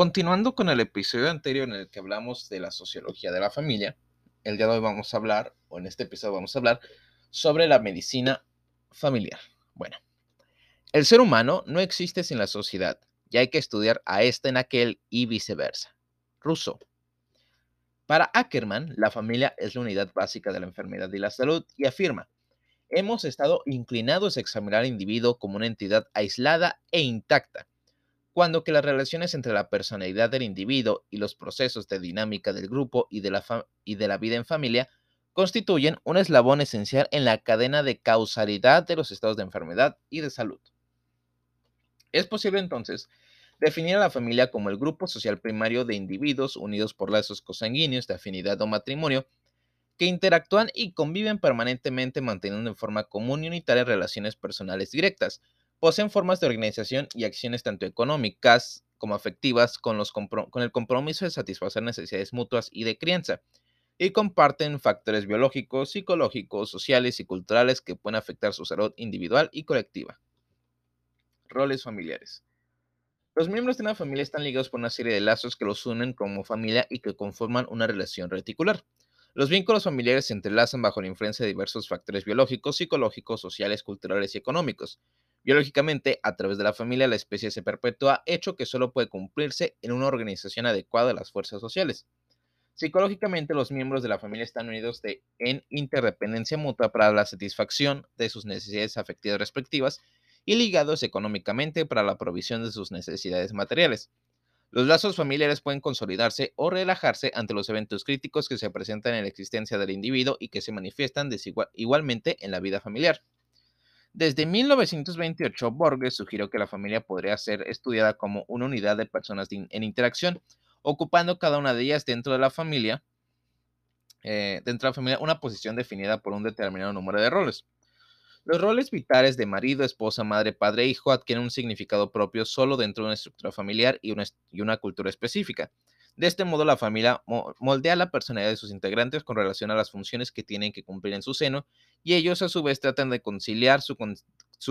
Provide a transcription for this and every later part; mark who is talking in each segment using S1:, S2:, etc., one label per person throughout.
S1: Continuando con el episodio anterior en el que hablamos de la sociología de la familia, el día de hoy vamos a hablar, o en este episodio vamos a hablar, sobre la medicina familiar. Bueno, el ser humano no existe sin la sociedad, y hay que estudiar a este en aquel y viceversa. Rousseau. Para Ackerman, la familia es la unidad básica de la enfermedad y la salud, y afirma, hemos estado inclinados a examinar al individuo como una entidad aislada e intacta, cuando que las relaciones entre la personalidad del individuo y los procesos de dinámica del grupo y de la, y de la vida en familia constituyen un eslabón esencial en la cadena de causalidad de los estados de enfermedad y de salud. Es posible entonces definir a la familia como el grupo social primario de individuos unidos por lazos consanguíneos de afinidad o matrimonio que interactúan y conviven permanentemente manteniendo en forma común y unitaria relaciones personales directas, poseen formas de organización y acciones tanto económicas como afectivas con, el compromiso de satisfacer necesidades mutuas y de crianza, y comparten factores biológicos, psicológicos, sociales y culturales que pueden afectar su salud individual y colectiva. Roles familiares. Los miembros de una familia están ligados por una serie de lazos que los unen como familia y que conforman una relación reticular. Los vínculos familiares se entrelazan bajo la influencia de diversos factores biológicos, psicológicos, sociales, culturales y económicos. Biológicamente, a través de la familia, la especie se perpetúa, hecho que solo puede cumplirse en una organización adecuada de las fuerzas sociales. Psicológicamente, los miembros de la familia están unidos en interdependencia mutua para la satisfacción de sus necesidades afectivas respectivas y ligados económicamente para la provisión de sus necesidades materiales. Los lazos familiares pueden consolidarse o relajarse ante los eventos críticos que se presentan en la existencia del individuo y que se manifiestan igualmente en la vida familiar. Desde 1928, Borges sugirió que la familia podría ser estudiada como una unidad de personas en interacción, ocupando cada una de ellas dentro de la familia, eh, dentro de la familia una posición definida por un determinado número de roles. Los roles vitales de marido, esposa, madre, padre e hijo adquieren un significado propio solo dentro de una estructura familiar y una cultura específica. De este modo, la familia moldea la personalidad de sus integrantes con relación a las funciones que tienen que cumplir en su seno y ellos a su vez tratan de conciliar su,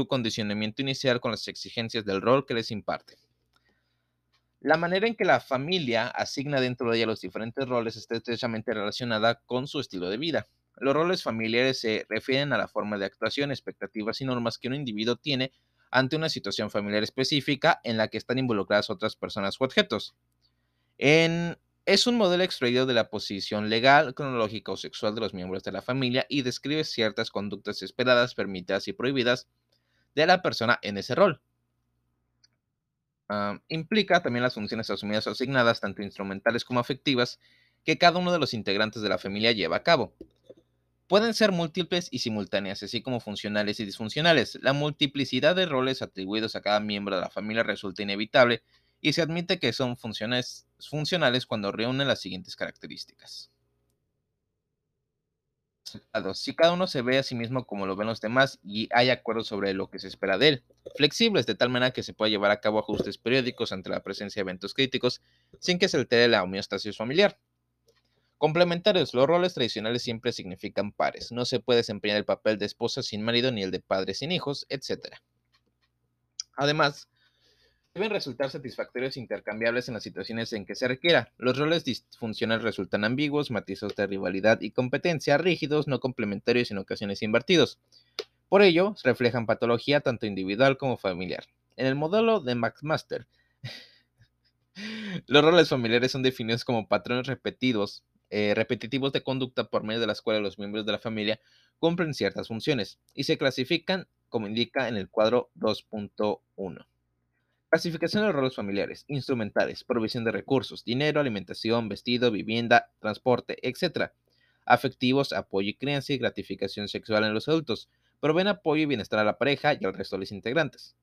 S1: condicionamiento inicial con las exigencias del rol que les imparte. La manera en que la familia asigna dentro de ella los diferentes roles está estrechamente relacionada con su estilo de vida. Los roles familiares se refieren a la forma de actuación, expectativas y normas que un individuo tiene ante una situación familiar específica en la que están involucradas otras personas u objetos es un modelo extraído de la posición legal, cronológica o sexual de los miembros de la familia y describe ciertas conductas esperadas, permitidas y prohibidas de la persona en ese rol. Ah, implica también las funciones asumidas o asignadas, tanto instrumentales como afectivas, que cada uno de los integrantes de la familia lleva a cabo. Pueden ser múltiples y simultáneas, así como funcionales y disfuncionales. La multiplicidad de roles atribuidos a cada miembro de la familia resulta inevitable y se admite que son funciones, funcionales cuando reúnen las siguientes características. Si cada uno se ve a sí mismo como lo ven los demás y hay acuerdos sobre lo que se espera de él. Flexibles, de tal manera que se pueda llevar a cabo ajustes periódicos ante la presencia de eventos críticos sin que se altere la homeostasis familiar. Complementarios, los roles tradicionales siempre significan pares. No se puede desempeñar el papel de esposa sin marido ni el de padre sin hijos, etc. Además, deben resultar satisfactorios e intercambiables en las situaciones en que se requiera. Los roles disfuncionales resultan ambiguos, matizos de rivalidad y competencia, rígidos, no complementarios y en ocasiones invertidos. Por ello, reflejan patología tanto individual como familiar. En el modelo de Max Master, los roles familiares son definidos como patrones repetidos, eh, repetitivos de conducta por medio de las cuales los miembros de la familia cumplen ciertas funciones y se clasifican como indica en el cuadro 2.1. Clasificación de roles familiares, instrumentales, provisión de recursos, dinero, alimentación, vestido, vivienda, transporte, etc. Afectivos, apoyo y crianza y gratificación sexual en los adultos. Proveen apoyo y bienestar a la pareja y al resto de los integrantes.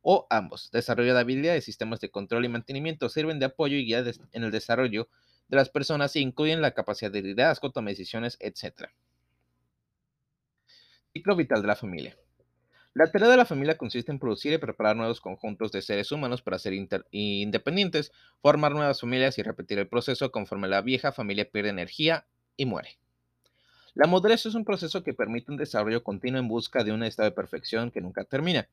S1: O ambos. Desarrollo de habilidades, sistemas de control y mantenimiento sirven de apoyo y guía en el desarrollo de las personas e incluyen la capacidad de liderazgo, toma decisiones, etc. Ciclo vital de la familia. La tarea de la familia consiste en producir y preparar nuevos conjuntos de seres humanos para ser independientes, formar nuevas familias y repetir el proceso conforme la vieja familia pierde energía y muere. La madurez es un proceso que permite un desarrollo continuo en busca de un estado de perfección que nunca termina.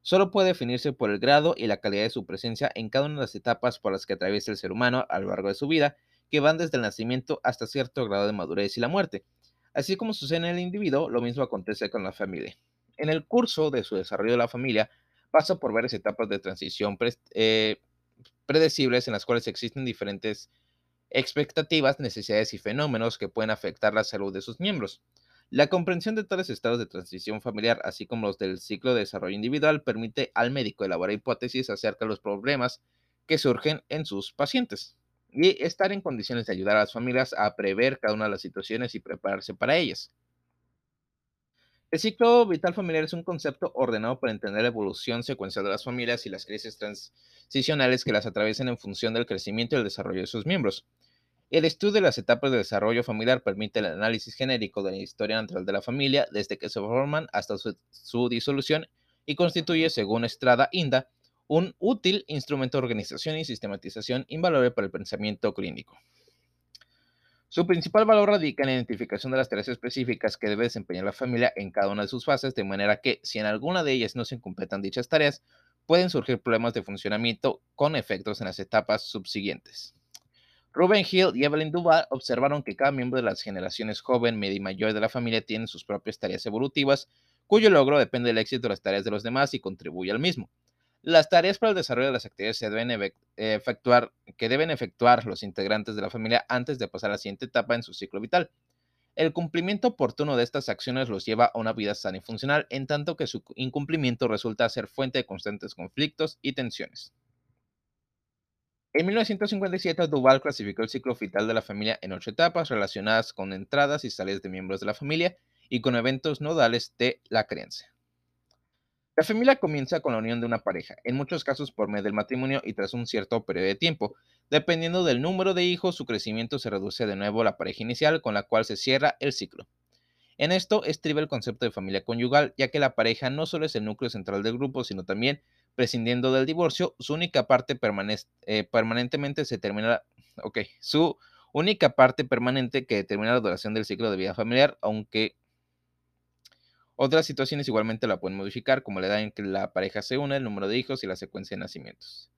S1: solo puede definirse por el grado y la calidad de su presencia en cada una de las etapas por las que atraviesa el ser humano a lo largo de su vida, que van desde el nacimiento hasta cierto grado de madurez y la muerte. Así como sucede en el individuo, lo mismo acontece con la familia. En el curso de su desarrollo de la familia, pasa por varias etapas de transición eh, predecibles en las cuales existen diferentes expectativas, necesidades y fenómenos que pueden afectar la salud de sus miembros. La comprensión de tales estados de transición familiar, así como los del ciclo de desarrollo individual, permite al médico elaborar hipótesis acerca de los problemas que surgen en sus pacientes y estar en condiciones de ayudar a las familias a prever cada una de las situaciones y prepararse para ellas. El ciclo vital familiar es un concepto ordenado para entender la evolución secuencial de las familias y las crisis transicionales que las atraviesan en función del crecimiento y el desarrollo de sus miembros. El estudio de las etapas de desarrollo familiar permite el análisis genérico de la historia natural de la familia desde que se forman hasta su, su disolución y constituye, según Estrada Inda, un útil instrumento de organización y sistematización invaluable para el pensamiento clínico. Su principal valor radica en la identificación de las tareas específicas que debe desempeñar la familia en cada una de sus fases, de manera que, si en alguna de ellas no se completan dichas tareas, pueden surgir problemas de funcionamiento con efectos en las etapas subsiguientes. Ruben Hill y Evelyn Duval observaron que cada miembro de las generaciones joven, media y mayor de la familia tiene sus propias tareas evolutivas, cuyo logro depende del éxito de las tareas de los demás y contribuye al mismo. Las tareas para el desarrollo de las actividades se deben efectuar, que deben efectuar los integrantes de la familia antes de pasar a la siguiente etapa en su ciclo vital. El cumplimiento oportuno de estas acciones los lleva a una vida sana y funcional, en tanto que su incumplimiento resulta ser fuente de constantes conflictos y tensiones. En 1957, Duval clasificó el ciclo vital de la familia en ocho etapas relacionadas con entradas y salidas de miembros de la familia y con eventos nodales de la creencia. La familia comienza con la unión de una pareja, en muchos casos por medio del matrimonio y tras un cierto periodo de tiempo. Dependiendo del número de hijos, su crecimiento se reduce de nuevo a la pareja inicial con la cual se cierra el ciclo. En esto estriba el concepto de familia conyugal, ya que la pareja no solo es el núcleo central del grupo, sino también, prescindiendo del divorcio, su única parte eh, permanentemente se termina, ok, su única parte permanente que determina la duración del ciclo de vida familiar, aunque otras situaciones igualmente la pueden modificar, como la edad en que la pareja se une, el número de hijos y la secuencia de nacimientos.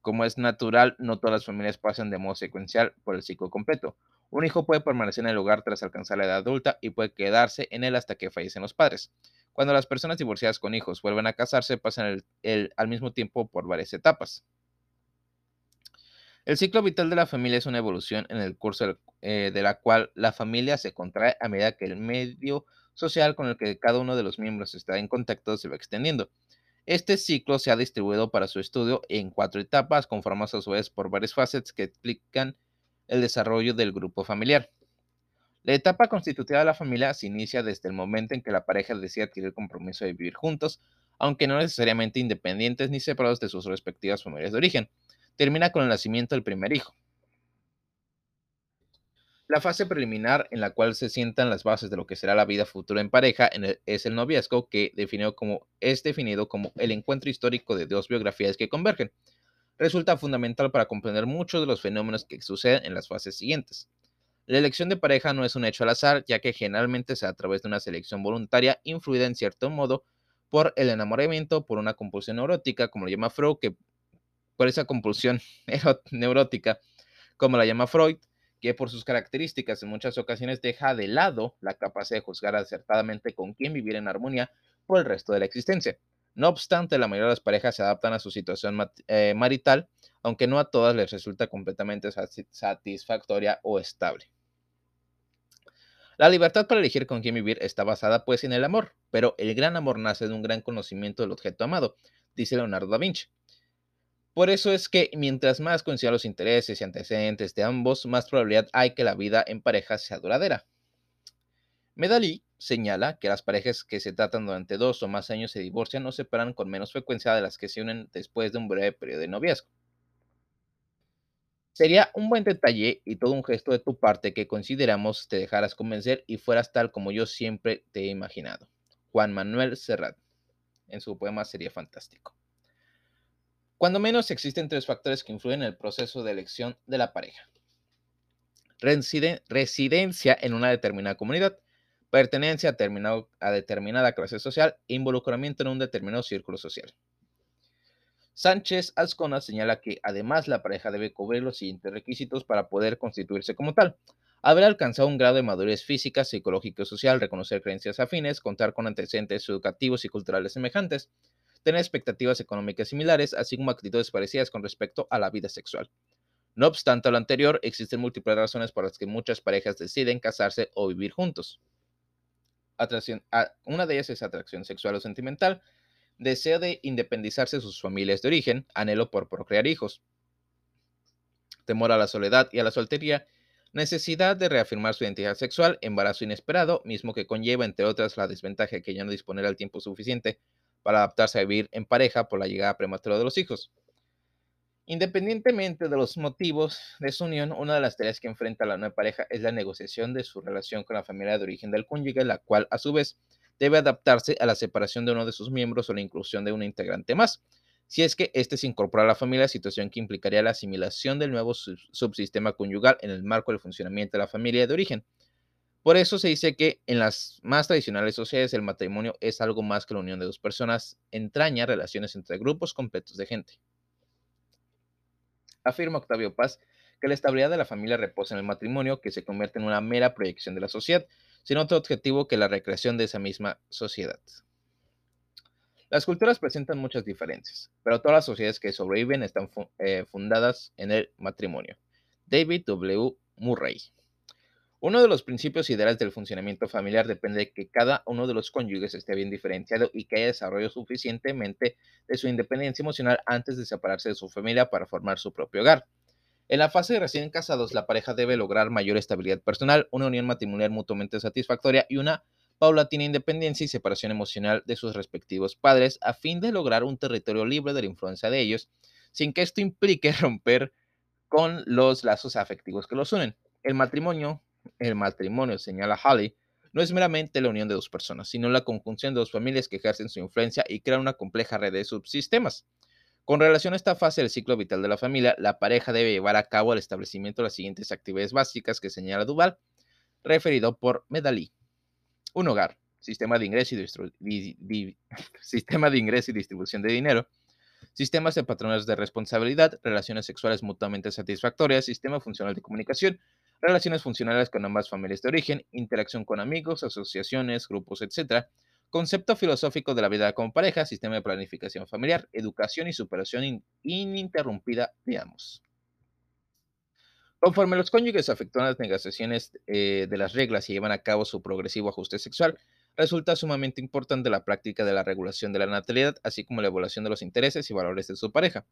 S1: Como es natural, no todas las familias pasan de modo secuencial por el ciclo completo. Un hijo puede permanecer en el hogar tras alcanzar la edad adulta y puede quedarse en él hasta que fallecen los padres. Cuando las personas divorciadas con hijos vuelven a casarse, pasan al mismo tiempo por varias etapas. El ciclo vital de la familia es una evolución en el curso eh, de la cual la familia se contrae a medida que el medio social con el que cada uno de los miembros está en contacto se va extendiendo. Este ciclo se ha distribuido para su estudio en cuatro etapas, conformadas a su vez por varias fases que explican el desarrollo del grupo familiar. La etapa constitutiva de la familia se inicia desde el momento en que la pareja decide adquirir el compromiso de vivir juntos, aunque no necesariamente independientes ni separados de sus respectivas familias de origen. Termina con el nacimiento del primer hijo. La fase preliminar en la cual se sientan las bases de lo que será la vida futura en pareja es el noviazgo, que es definido como el encuentro histórico de dos biografías que convergen. Resulta fundamental para comprender muchos de los fenómenos que suceden en las fases siguientes. La elección de pareja no es un hecho al azar, ya que generalmente se a través de una selección voluntaria influida en cierto modo por el enamoramiento, por una compulsión neurótica, como lo llama Freud, por esa compulsión neurótica, como la llama Freud, que por sus características en muchas ocasiones deja de lado la capacidad de juzgar acertadamente con quién vivir en armonía por el resto de la existencia. No obstante, la mayoría de las parejas se adaptan a su situación eh, marital, aunque no a todas les resulta completamente satisfactoria o estable. La libertad para elegir con quién vivir está basada pues en el amor, pero el gran amor nace de un gran conocimiento del objeto amado, dice Leonardo da Vinci. Por eso es que mientras más coincidan los intereses y antecedentes de ambos, más probabilidad hay que la vida en pareja sea duradera. Medali señala que las parejas que se tratan durante dos o más años se divorcian o separan con menos frecuencia de las que se unen después de un breve periodo de noviazgo. Sería un buen detalle y todo un gesto de tu parte que consideramos te dejaras convencer y fueras tal como yo siempre te he imaginado. Juan Manuel Serrat, en su poema Sería Fantástico. Cuando menos existen tres factores que influyen en el proceso de elección de la pareja. residencia en una determinada comunidad, pertenencia a, a determinada clase social e involucramiento en un determinado círculo social. Sánchez Ascona señala que además la pareja debe cubrir los siguientes requisitos para poder constituirse como tal. Haber alcanzado un grado de madurez física, psicológica y social, reconocer creencias afines, contar con antecedentes educativos y culturales semejantes, tener expectativas económicas similares, así como actitudes parecidas con respecto a la vida sexual. No obstante a lo anterior, existen múltiples razones por las que muchas parejas deciden casarse o vivir juntos. Atracción, una de ellas es atracción sexual o sentimental, deseo de independizarse de sus familias de origen, anhelo por procrear hijos, temor a la soledad y a la soltería, necesidad de reafirmar su identidad sexual, embarazo inesperado, mismo que conlleva, entre otras, la desventaja de que ya no disponer al tiempo suficiente para adaptarse a vivir en pareja por la llegada prematura de los hijos. Independientemente de los motivos de su unión, una de las tareas que enfrenta la nueva pareja es la negociación de su relación con la familia de origen del cónyuge, la cual, a su vez, debe adaptarse a la separación de uno de sus miembros o la inclusión de un integrante más, si es que éste se incorpora a la familia, situación que implicaría la asimilación del nuevo subsistema conyugal en el marco del funcionamiento de la familia de origen. Por eso se dice que en las más tradicionales sociedades el matrimonio es algo más que la unión de dos personas, entraña relaciones entre grupos completos de gente. Afirma Octavio Paz que la estabilidad de la familia reposa en el matrimonio, que se convierte en una mera proyección de la sociedad, sin otro objetivo que la recreación de esa misma sociedad. Las culturas presentan muchas diferencias, pero todas las sociedades que sobreviven están eh, fundadas en el matrimonio. David W. Murray. Uno de los principios ideales del funcionamiento familiar depende de que cada uno de los cónyuges esté bien diferenciado y que haya desarrollo suficientemente de su independencia emocional antes de separarse de su familia para formar su propio hogar. En la fase de recién casados, la pareja debe lograr mayor estabilidad personal, una unión matrimonial mutuamente satisfactoria y una paulatina independencia y separación emocional de sus respectivos padres a fin de lograr un territorio libre de la influencia de ellos, sin que esto implique romper con los lazos afectivos que los unen. El matrimonio, el matrimonio, señala Holly, no es meramente la unión de dos personas, sino la conjunción de dos familias que ejercen su influencia y crean una compleja red de subsistemas. Con relación a esta fase del ciclo vital de la familia, la pareja debe llevar a cabo el establecimiento de las siguientes actividades básicas que señala Duval, referido por Medalí. Un hogar, sistema de ingreso y, sistema de ingreso y distribución de dinero, sistemas de patrones de responsabilidad, relaciones sexuales mutuamente satisfactorias, sistema funcional de comunicación, relaciones funcionales con ambas familias de origen, interacción con amigos, asociaciones, grupos, etc., Concepto filosófico de la vida como pareja, sistema de planificación familiar, educación y superación ininterrumpida de ambos. Conforme los cónyuges afectúan las negociaciones eh, de las reglas y llevan a cabo su progresivo ajuste sexual, resulta sumamente importante la práctica de la regulación de la natalidad, así como la evaluación de los intereses y valores de su pareja.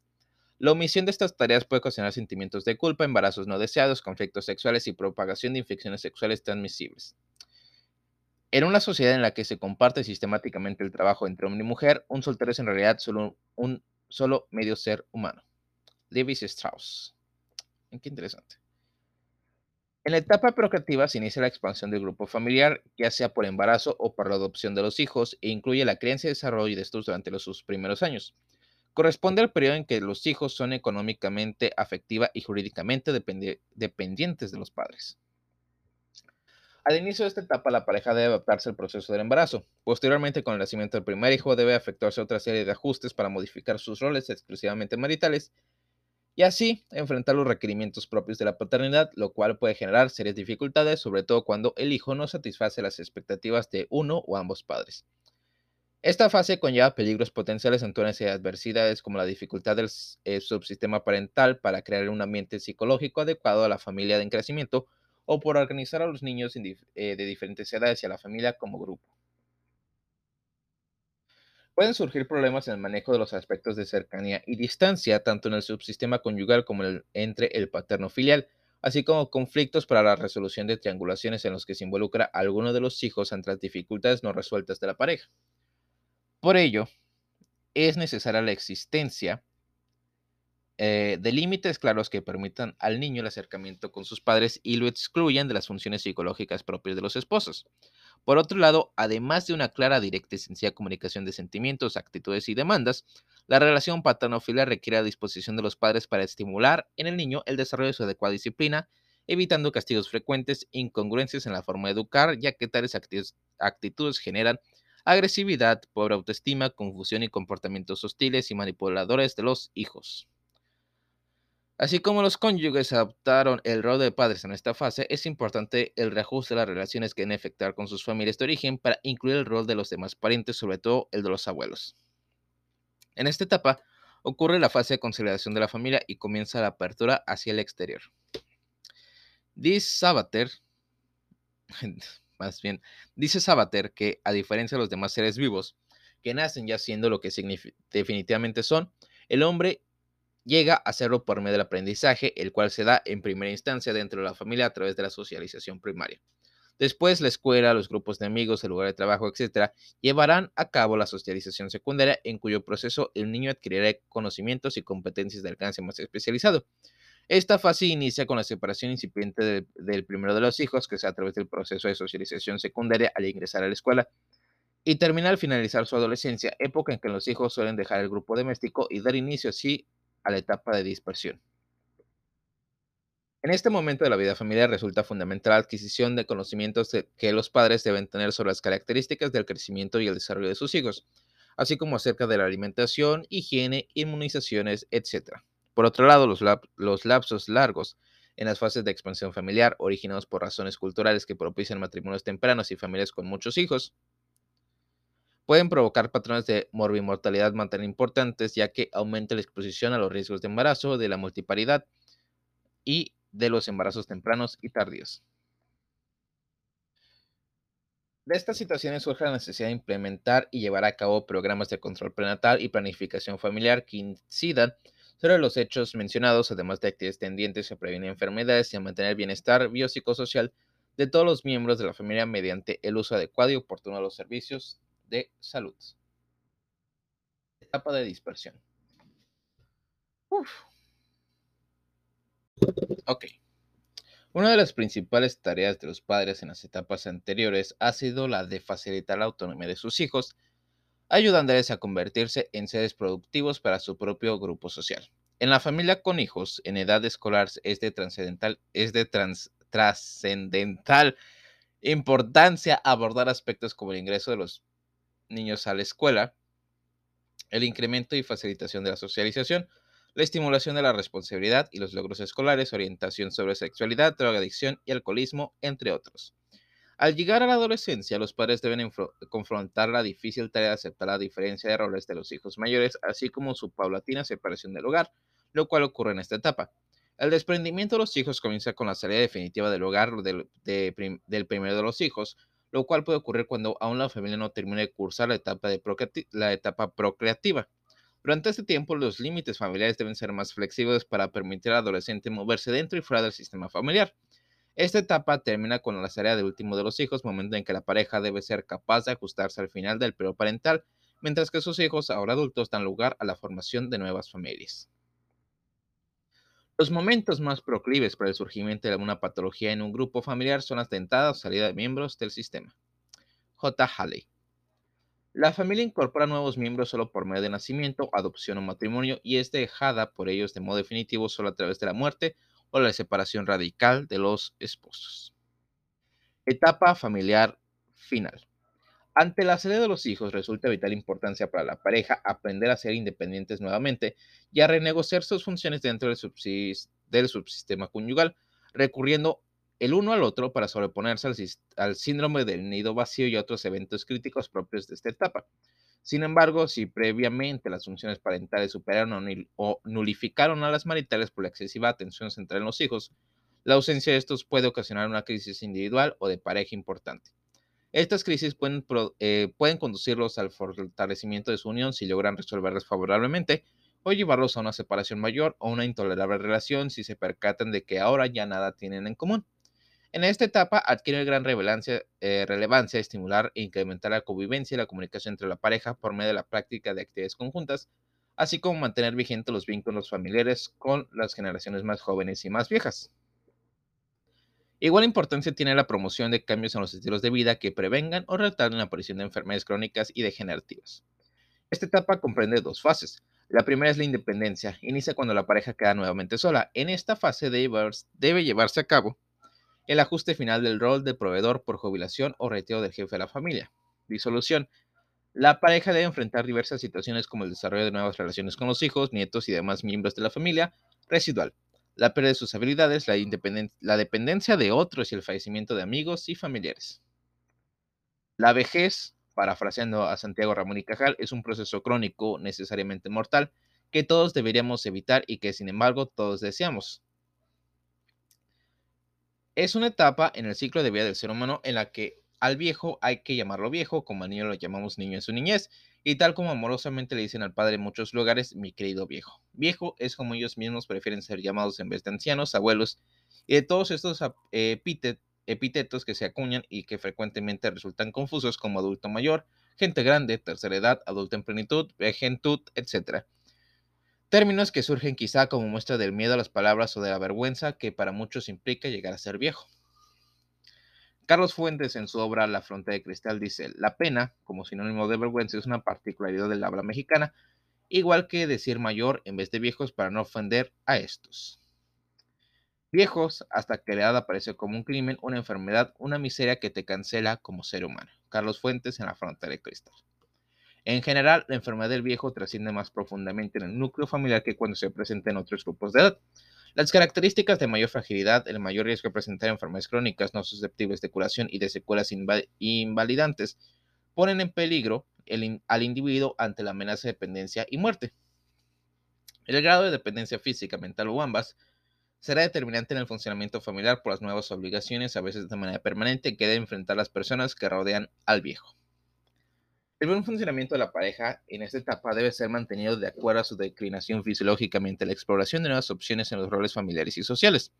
S1: La omisión de estas tareas puede ocasionar sentimientos de culpa, embarazos no deseados, conflictos sexuales y propagación de infecciones sexuales transmisibles. En una sociedad en la que se comparte sistemáticamente el trabajo entre hombre y mujer, un soltero es en realidad solo un solo medio ser humano. Lewis Strauss. Qué interesante. En la etapa procreativa se inicia la expansión del grupo familiar, ya sea por embarazo o por la adopción de los hijos, e incluye la creencia desarrollo de estos durante sus primeros años. Corresponde al periodo en que los hijos son económicamente, afectiva y jurídicamente dependientes de los padres. Al inicio de esta etapa, la pareja debe adaptarse al proceso del embarazo. Posteriormente, con el nacimiento del primer hijo, debe efectuarse otra serie de ajustes para modificar sus roles exclusivamente maritales y así enfrentar los requerimientos propios de la paternidad, lo cual puede generar serias dificultades, sobre todo cuando el hijo no satisface las expectativas de uno o ambos padres. Esta fase conlleva peligros potenciales en torno a adversidades como la dificultad del eh, subsistema parental para crear un ambiente psicológico adecuado a la familia en crecimiento o por organizar a los niños eh, de diferentes edades y a la familia como grupo. Pueden surgir problemas en el manejo de los aspectos de cercanía y distancia, tanto en el subsistema conyugal como entre el paterno filial, así como conflictos para la resolución de triangulaciones en los que se involucra alguno de los hijos ante las dificultades no resueltas de la pareja. Por ello, es necesaria la existencia eh, de límites claros que permitan al niño el acercamiento con sus padres y lo excluyan de las funciones psicológicas propias de los esposos. Por otro lado, además de una clara, directa y sencilla comunicación de sentimientos, actitudes y demandas, la relación paterno-filial requiere la disposición de los padres para estimular en el niño el desarrollo de su adecuada disciplina evitando castigos frecuentes incongruencias en la forma de educar, ya que tales actitudes generan agresividad, pobre autoestima, confusión y comportamientos hostiles y manipuladores de los hijos. Así como los cónyuges adoptaron el rol de padres en esta fase, es importante el reajuste de las relaciones que deben efectuar con sus familias de origen para incluir el rol de los demás parientes, sobre todo el de los abuelos. En esta etapa ocurre la fase de consolidación de la familia y comienza la apertura hacia el exterior. Dice Sabater, más bien, dice Sabater que a diferencia de los demás seres vivos, que nacen ya siendo lo que definitivamente son, el hombre llega a hacerlo por medio del aprendizaje, el cual se da en primera instancia dentro de la familia a través de la socialización primaria. Después, la escuela, los grupos de amigos, el lugar de trabajo, etc., llevarán a cabo la socialización secundaria, en cuyo proceso el niño adquirirá conocimientos y competencias de alcance más especializado. Esta fase inicia con la separación incipiente del, primero de los hijos, que es a través del proceso de socialización secundaria al ingresar a la escuela, y termina al finalizar su adolescencia, época en que los hijos suelen dejar el grupo doméstico y dar inicio así a la etapa de dispersión. En este momento de la vida familiar resulta fundamental la adquisición de conocimientos que los padres deben tener sobre las características del crecimiento y el desarrollo de sus hijos, así como acerca de la alimentación, higiene, inmunizaciones, etc. Por otro lado, los, lapsos largos en las fases de expansión familiar, originados por razones culturales que propician matrimonios tempranos y familias con muchos hijos, pueden provocar patrones de morbimortalidad tan importantes, ya que aumenta la exposición a los riesgos de embarazo, de la multiparidad y de los embarazos tempranos y tardíos. De estas situaciones surge la necesidad de implementar y llevar a cabo programas de control prenatal y planificación familiar que incidan sobre los hechos mencionados, además de actividades tendientes a prevenir enfermedades y a mantener el bienestar biopsicosocial de todos los miembros de la familia mediante el uso adecuado y oportuno de los servicios de salud. Etapa de dispersión. Ok. Una de las principales tareas de los padres en las etapas anteriores ha sido la de facilitar la autonomía de sus hijos, ayudándoles a convertirse en seres productivos para su propio grupo social. En la familia con hijos en edad escolar es de trascendental, es de trascendental importancia abordar aspectos como el ingreso de los niños a la escuela, el incremento y facilitación de la socialización, la estimulación de la responsabilidad y los logros escolares, orientación sobre sexualidad, drogadicción y alcoholismo, entre otros. Al llegar a la adolescencia, los padres deben confrontar la difícil tarea de aceptar la diferencia de roles de los hijos mayores, así como su paulatina separación del hogar, lo cual ocurre en esta etapa. El desprendimiento de los hijos comienza con la salida definitiva del hogar del, primero de los hijos, lo cual puede ocurrir cuando aún la familia no termine de cursar la etapa, de la etapa procreativa. Durante este tiempo, los límites familiares deben ser más flexibles para permitir al adolescente moverse dentro y fuera del sistema familiar. Esta etapa termina con la salida del último de los hijos, momento en que la pareja debe ser capaz de ajustarse al final del periodo parental, mientras que sus hijos, ahora adultos, dan lugar a la formación de nuevas familias. Los momentos más proclives para el surgimiento de alguna patología en un grupo familiar son las tentadas o salida de miembros del sistema. J. Halley. La familia incorpora nuevos miembros solo por medio de nacimiento, adopción o matrimonio y es dejada por ellos de modo definitivo solo a través de la muerte o la separación radical de los esposos. Etapa familiar final. Ante la salida de los hijos resulta de vital importancia para la pareja aprender a ser independientes nuevamente y a renegociar sus funciones dentro del, subsistema conyugal, recurriendo el uno al otro para sobreponerse al, síndrome del nido vacío y otros eventos críticos propios de esta etapa. Sin embargo, si previamente las funciones parentales superaron o nulificaron a las maritales por la excesiva atención central en los hijos, la ausencia de estos puede ocasionar una crisis individual o de pareja importante. Estas crisis pueden, eh, pueden conducirlos al fortalecimiento de su unión si logran resolverlas favorablemente o llevarlos a una separación mayor o una intolerable relación si se percatan de que ahora ya nada tienen en común. En esta etapa adquiere gran relevancia, eh, relevancia estimular e incrementar la convivencia y la comunicación entre la pareja por medio de la práctica de actividades conjuntas, así como mantener vigentes los vínculos familiares con las generaciones más jóvenes y más viejas. Igual importancia tiene la promoción de cambios en los estilos de vida que prevengan o retarden la aparición de enfermedades crónicas y degenerativas. Esta etapa comprende dos fases. La primera es la independencia. Inicia cuando la pareja queda nuevamente sola. En esta fase debe llevarse a cabo el ajuste final del rol de proveedor por jubilación o retiro del jefe de la familia. Disolución. La pareja debe enfrentar diversas situaciones como el desarrollo de nuevas relaciones con los hijos, nietos y demás miembros de la familia. Residual. La pérdida de sus habilidades, la, la dependencia de otros y el fallecimiento de amigos y familiares. La vejez parafraseando a Santiago Ramón y Cajal, es un proceso crónico necesariamente mortal que todos deberíamos evitar y que sin embargo todos deseamos. Es una etapa en el ciclo de vida del ser humano en la que al viejo hay que llamarlo viejo, como al niño lo llamamos niño en su niñez, y tal como amorosamente le dicen al padre en muchos lugares, mi querido viejo. Viejo es como ellos mismos prefieren ser llamados en vez de ancianos, abuelos, y de todos estos epítetos epítetos que se acuñan y que frecuentemente resultan confusos como adulto mayor, gente grande, tercera edad, adulto en plenitud, vejentud, etc. Términos que surgen quizá como muestra del miedo a las palabras o de la vergüenza que para muchos implica llegar a ser viejo. Carlos Fuentes en su obra La frontera de cristal dice, la pena, como sinónimo de vergüenza, es una particularidad del habla mexicana, igual que decir mayor en vez de viejos para no ofender a estos viejos hasta que la edad apareció como un crimen, una enfermedad, una miseria que te cancela como ser humano. Carlos Fuentes en la frontera de cristal. En general, la enfermedad del viejo trasciende más profundamente en el núcleo familiar que cuando se presenta en otros grupos de edad. Las características de mayor fragilidad, el mayor riesgo de presentar enfermedades crónicas no susceptibles de curación y de secuelas invalidantes ponen en peligro al individuo ante la amenaza de dependencia y muerte. El grado de dependencia física, mental o ambas será determinante en el funcionamiento familiar por las nuevas obligaciones, a veces de manera permanente, que deben enfrentar las personas que rodean al viejo. El buen funcionamiento de la pareja en esta etapa debe ser mantenido de acuerdo a su declinación fisiológicamente, la exploración de nuevas opciones en los roles familiares y sociales.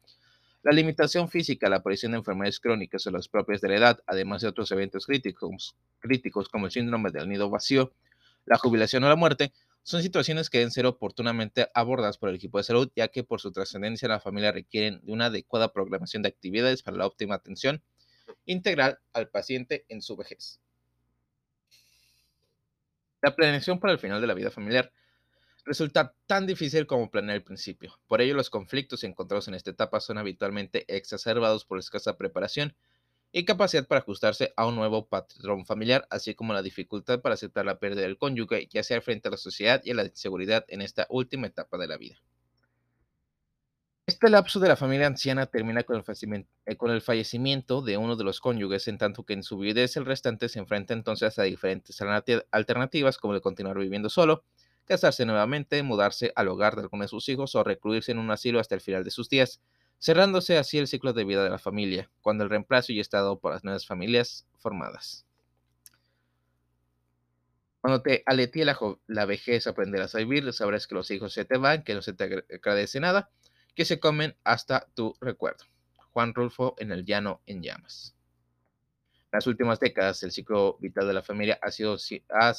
S1: La limitación física, la aparición de enfermedades crónicas o las propias de la edad, además de otros eventos críticos, críticos como el síndrome del nido vacío, la jubilación o la muerte, son situaciones que deben ser oportunamente abordadas por el equipo de salud, ya que por su trascendencia la familia requieren de una adecuada programación de actividades para la óptima atención integral al paciente en su vejez. La planeación para el final de la vida familiar resulta tan difícil como planear el principio. Por ello, los conflictos encontrados en esta etapa son habitualmente exacerbados por escasa preparación y capacidad para ajustarse a un nuevo patrón familiar, así como la dificultad para aceptar la pérdida del cónyuge, ya sea frente a la sociedad y a la inseguridad en esta última etapa de la vida. Este lapso de la familia anciana termina con el, eh, fallecimiento de uno de los cónyuges, en tanto que en su vida el restante se enfrenta entonces a diferentes alternativas, como el continuar viviendo solo, casarse nuevamente, mudarse al hogar de alguno de sus hijos o recluirse en un asilo hasta el final de sus días, cerrándose así el ciclo de vida de la familia, cuando el reemplazo ya está dado por las nuevas familias formadas. Cuando te aletee la, la, vejez, aprenderás a vivir, sabrás que los hijos se te van, que no se te agradece nada, que se comen hasta tu recuerdo. Juan Rulfo en el llano en llamas. En las últimas décadas, el ciclo vital de la familia ha, sido, ha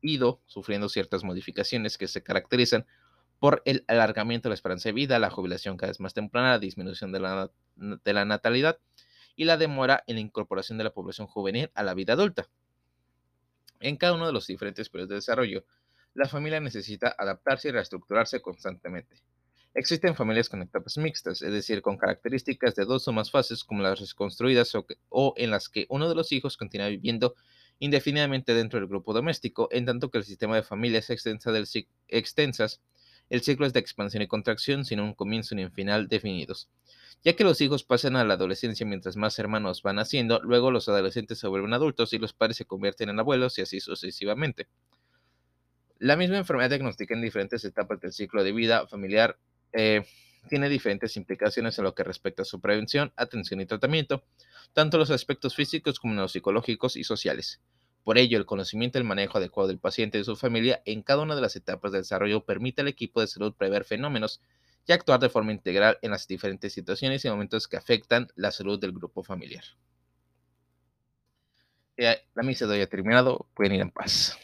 S1: ido sufriendo ciertas modificaciones que se caracterizan por el alargamiento de la esperanza de vida, la jubilación cada vez más temprana, la disminución de la, de la natalidad y la demora en la incorporación de la población juvenil a la vida adulta. En cada uno de los diferentes periodos de desarrollo, la familia necesita adaptarse y reestructurarse constantemente. Existen familias con etapas mixtas, es decir, con características de dos o más fases como las reconstruidas o, o en las que uno de los hijos continúa viviendo indefinidamente dentro del grupo doméstico, en tanto que el sistema de familias extensa extensas el ciclo es de expansión y contracción sin un comienzo ni un final definidos. Ya que los hijos pasan a la adolescencia mientras más hermanos van naciendo, luego los adolescentes se vuelven adultos y los padres se convierten en abuelos y así sucesivamente. La misma enfermedad diagnosticada en diferentes etapas del ciclo de vida familiar eh, tiene diferentes implicaciones en lo que respecta a su prevención, atención y tratamiento, tanto los aspectos físicos como los psicológicos y sociales. Por ello, el conocimiento y el manejo adecuado del paciente y de su familia en cada una de las etapas del desarrollo permite al equipo de salud prever fenómenos y actuar de forma integral en las diferentes situaciones y momentos que afectan la salud del grupo familiar. La misa de hoy ha terminado, pueden ir en paz.